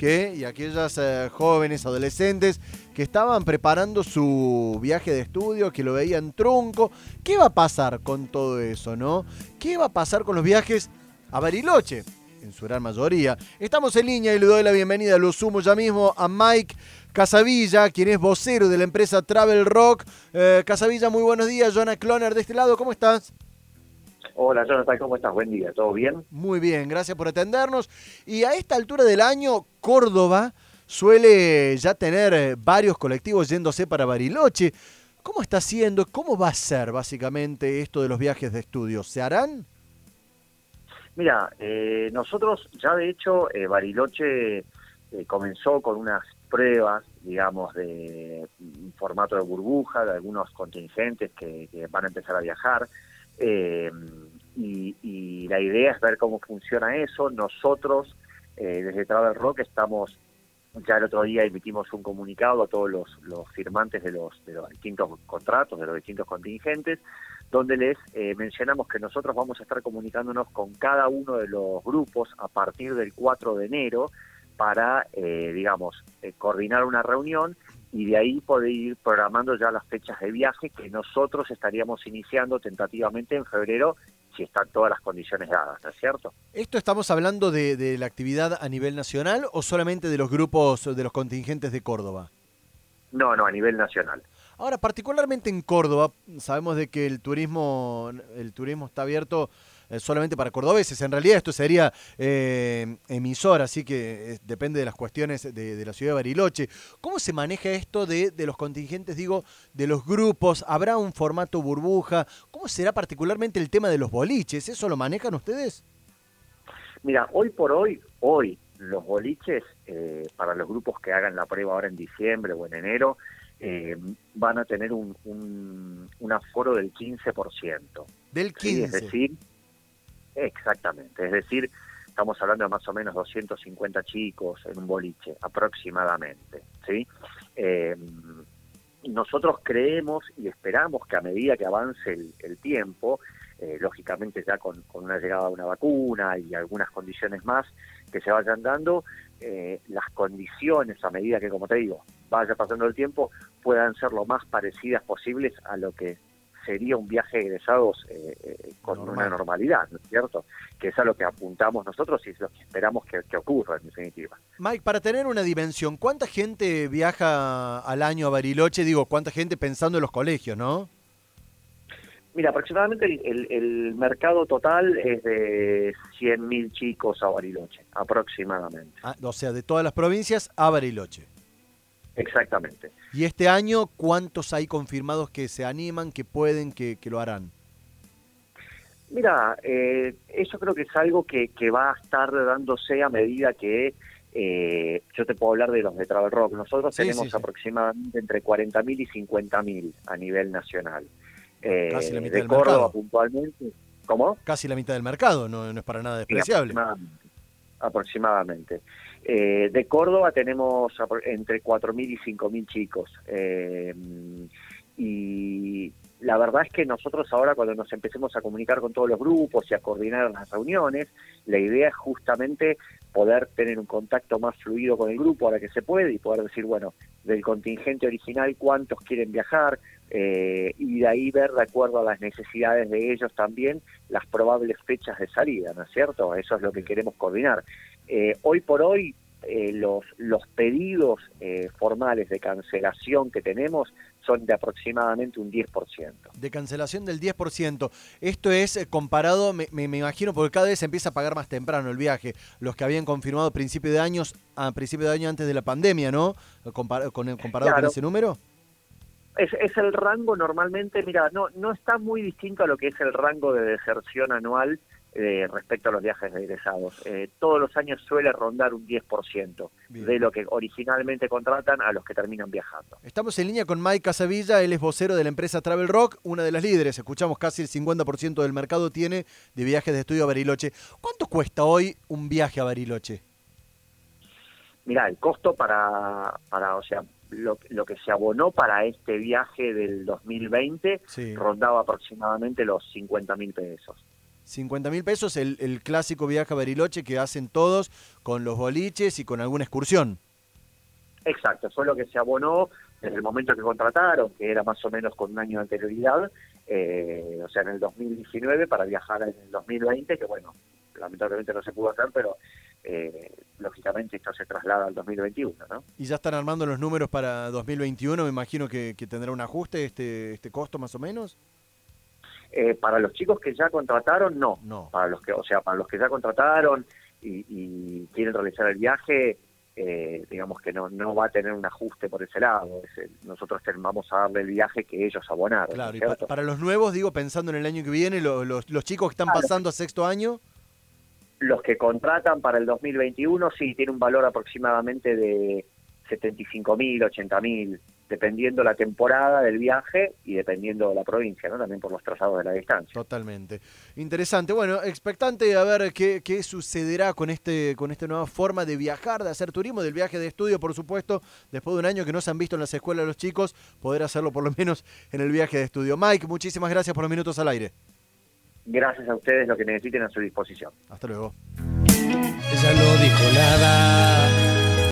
que, y aquellas eh, jóvenes, adolescentes que estaban preparando su viaje de estudio, que lo veían trunco. ¿Qué va a pasar con todo eso, no? ¿Qué va a pasar con los viajes a Bariloche? En su gran mayoría. Estamos en línea y le doy la bienvenida, lo sumo ya mismo, a Mike Casavilla, quien es vocero de la empresa Travel Rock. Eh, Casavilla, muy buenos días. Jonah Cloner de este lado, ¿cómo estás? Hola Jonathan, ¿cómo estás? Buen día, ¿todo bien? Muy bien, gracias por atendernos. Y a esta altura del año, Córdoba suele ya tener eh, varios colectivos yéndose para Bariloche. ¿Cómo está siendo? ¿Cómo va a ser básicamente esto de los viajes de estudio? ¿Se harán? Mira, eh, nosotros ya de hecho Bariloche comenzó con unas pruebas, digamos, de formato de burbuja, de algunos contingentes que, van a empezar a viajar. Eh, y, la idea es ver cómo funciona eso. Nosotros, eh, desde Travel Rock, estamos, ya el otro día emitimos un comunicado a todos los, firmantes de los, de los distintos contratos, de los distintos contingentes, donde les eh, mencionamos que nosotros vamos a estar comunicándonos con cada uno de los grupos a partir del 4 de enero para, eh, digamos, eh, coordinar una reunión y de ahí poder ir programando ya las fechas de viaje que nosotros estaríamos iniciando tentativamente en febrero si están todas las condiciones dadas, ¿no es cierto? ¿Esto estamos hablando de, de la actividad a nivel nacional o solamente de los grupos, de los contingentes de Córdoba? No, no, a nivel nacional. Ahora, particularmente en Córdoba, sabemos de que el turismo, el turismo está abierto solamente para cordobeses. En realidad esto sería eh, emisor, así que eh, depende de las cuestiones de, la ciudad de Bariloche. ¿Cómo se maneja esto de, de, los contingentes, digo, de los grupos? ¿Habrá un formato burbuja? ¿Cómo será particularmente el tema de los boliches? ¿Eso lo manejan ustedes? Mira, hoy por hoy, hoy, los boliches, para los grupos que hagan la prueba ahora en diciembre o en enero, van a tener un, un, aforo del 15%. Del 15%. Es decir, Exactamente, es decir, estamos hablando de más o menos 250 chicos en un boliche, aproximadamente, ¿sí? Eh, nosotros creemos y esperamos que a medida que avance el, tiempo, eh, lógicamente ya con, una llegada de una vacuna y algunas condiciones más que se vayan dando, eh, las condiciones a medida que, como te digo, vaya pasando el tiempo, puedan ser lo más parecidas posibles a lo que sería un viaje de egresados eh, eh, con una normalidad, ¿no es cierto? Que es a lo que apuntamos nosotros y es lo que esperamos que, ocurra, en definitiva. Mike, para tener una dimensión, ¿cuánta gente viaja al año a Bariloche? Digo, ¿cuánta gente pensando en los colegios, no? Mira, aproximadamente el, mercado total es de 100.000 chicos a Bariloche, aproximadamente. Ah, o sea, de todas las provincias a Bariloche. Exactamente. ¿Y este año cuántos hay confirmados que se animan, que pueden, que, lo harán? Mira, eh, eso creo que es algo que, que, va a estar dándose a medida que eh, yo te puedo hablar de los de Travel Rock. Nosotros tenemos aproximadamente entre 40.000 y 50.000 a nivel nacional. Eh, Casi la mitad de del Córdoba mercado. puntualmente. ¿Cómo? Casi la mitad del mercado, no, no es para nada despreciable. Aproximadamente. Eh, de Córdoba tenemos entre 4.000 y 5.000 chicos. Eh, y la verdad es que nosotros ahora cuando nos empecemos a comunicar con todos los grupos y a coordinar las reuniones, la idea es justamente poder tener un contacto más fluido con el grupo ahora que se puede y poder decir, bueno, del contingente original cuántos quieren viajar eh, y de ahí ver de acuerdo a las necesidades de ellos también las probables fechas de salida, ¿no es cierto? Eso es lo que queremos coordinar. Eh, hoy por hoy eh, los, los pedidos eh, formales de cancelación que tenemos son de aproximadamente un 10%. De cancelación del 10%. Esto es comparado, me, me, imagino, porque cada vez se empieza a pagar más temprano el viaje. Los que habían confirmado a principio de años, a principio de año antes de la pandemia, ¿no? comparado con ese número. Es, es, el rango normalmente, mira, no, no está muy distinto a lo que es el rango de deserción anual eh, respecto a los viajes de egresados. Eh, todos los años suele rondar un 10% de lo que originalmente contratan a los que terminan viajando. Estamos en línea con Mike Casavilla, él es vocero de la empresa Travel Rock, una de las líderes. Escuchamos casi el 50% del mercado tiene de viajes de estudio a Bariloche. ¿Cuánto cuesta hoy un viaje a Bariloche? Mira, el costo para, para o sea, lo, lo, que se abonó para este viaje del 2020 rondaba aproximadamente los 50 mil pesos. 50 mil pesos, el, el clásico viaje a Bariloche que hacen todos con los boliches y con alguna excursión. Exacto, fue lo que se abonó desde el momento que contrataron, que era más o menos con un año de anterioridad, eh, o sea, en el 2019 para viajar en el 2020, que bueno, lamentablemente no se pudo hacer, pero eh, lógicamente esto se traslada al 2021, ¿no? Y ya están armando los números para 2021, me imagino que, tendrá un ajuste este, este costo más o menos. Eh, para los chicos que ya contrataron, no. no. Para los que, o sea, para los que ya contrataron y, y quieren realizar el viaje, eh, digamos que no, no va a tener un ajuste por ese lado. nosotros vamos a darle el viaje que ellos abonaron. Claro, y para, los nuevos, digo, pensando en el año que viene, los, los, chicos que están pasando a sexto año. Los que contratan para el 2021, sí, tiene un valor aproximadamente de 75 mil, 80 mil dependiendo la temporada del viaje y dependiendo la provincia, ¿no? También por los trazados de la distancia. Totalmente. Interesante. Bueno, expectante a ver qué, qué sucederá con este con esta nueva forma de viajar, de hacer turismo, del viaje de estudio, por supuesto, después de un año que no se han visto en las escuelas los chicos, poder hacerlo por lo menos en el viaje de estudio. Mike, muchísimas gracias por los minutos al aire. Gracias a ustedes, lo que necesiten a su disposición. Hasta luego. Ella no dijo nada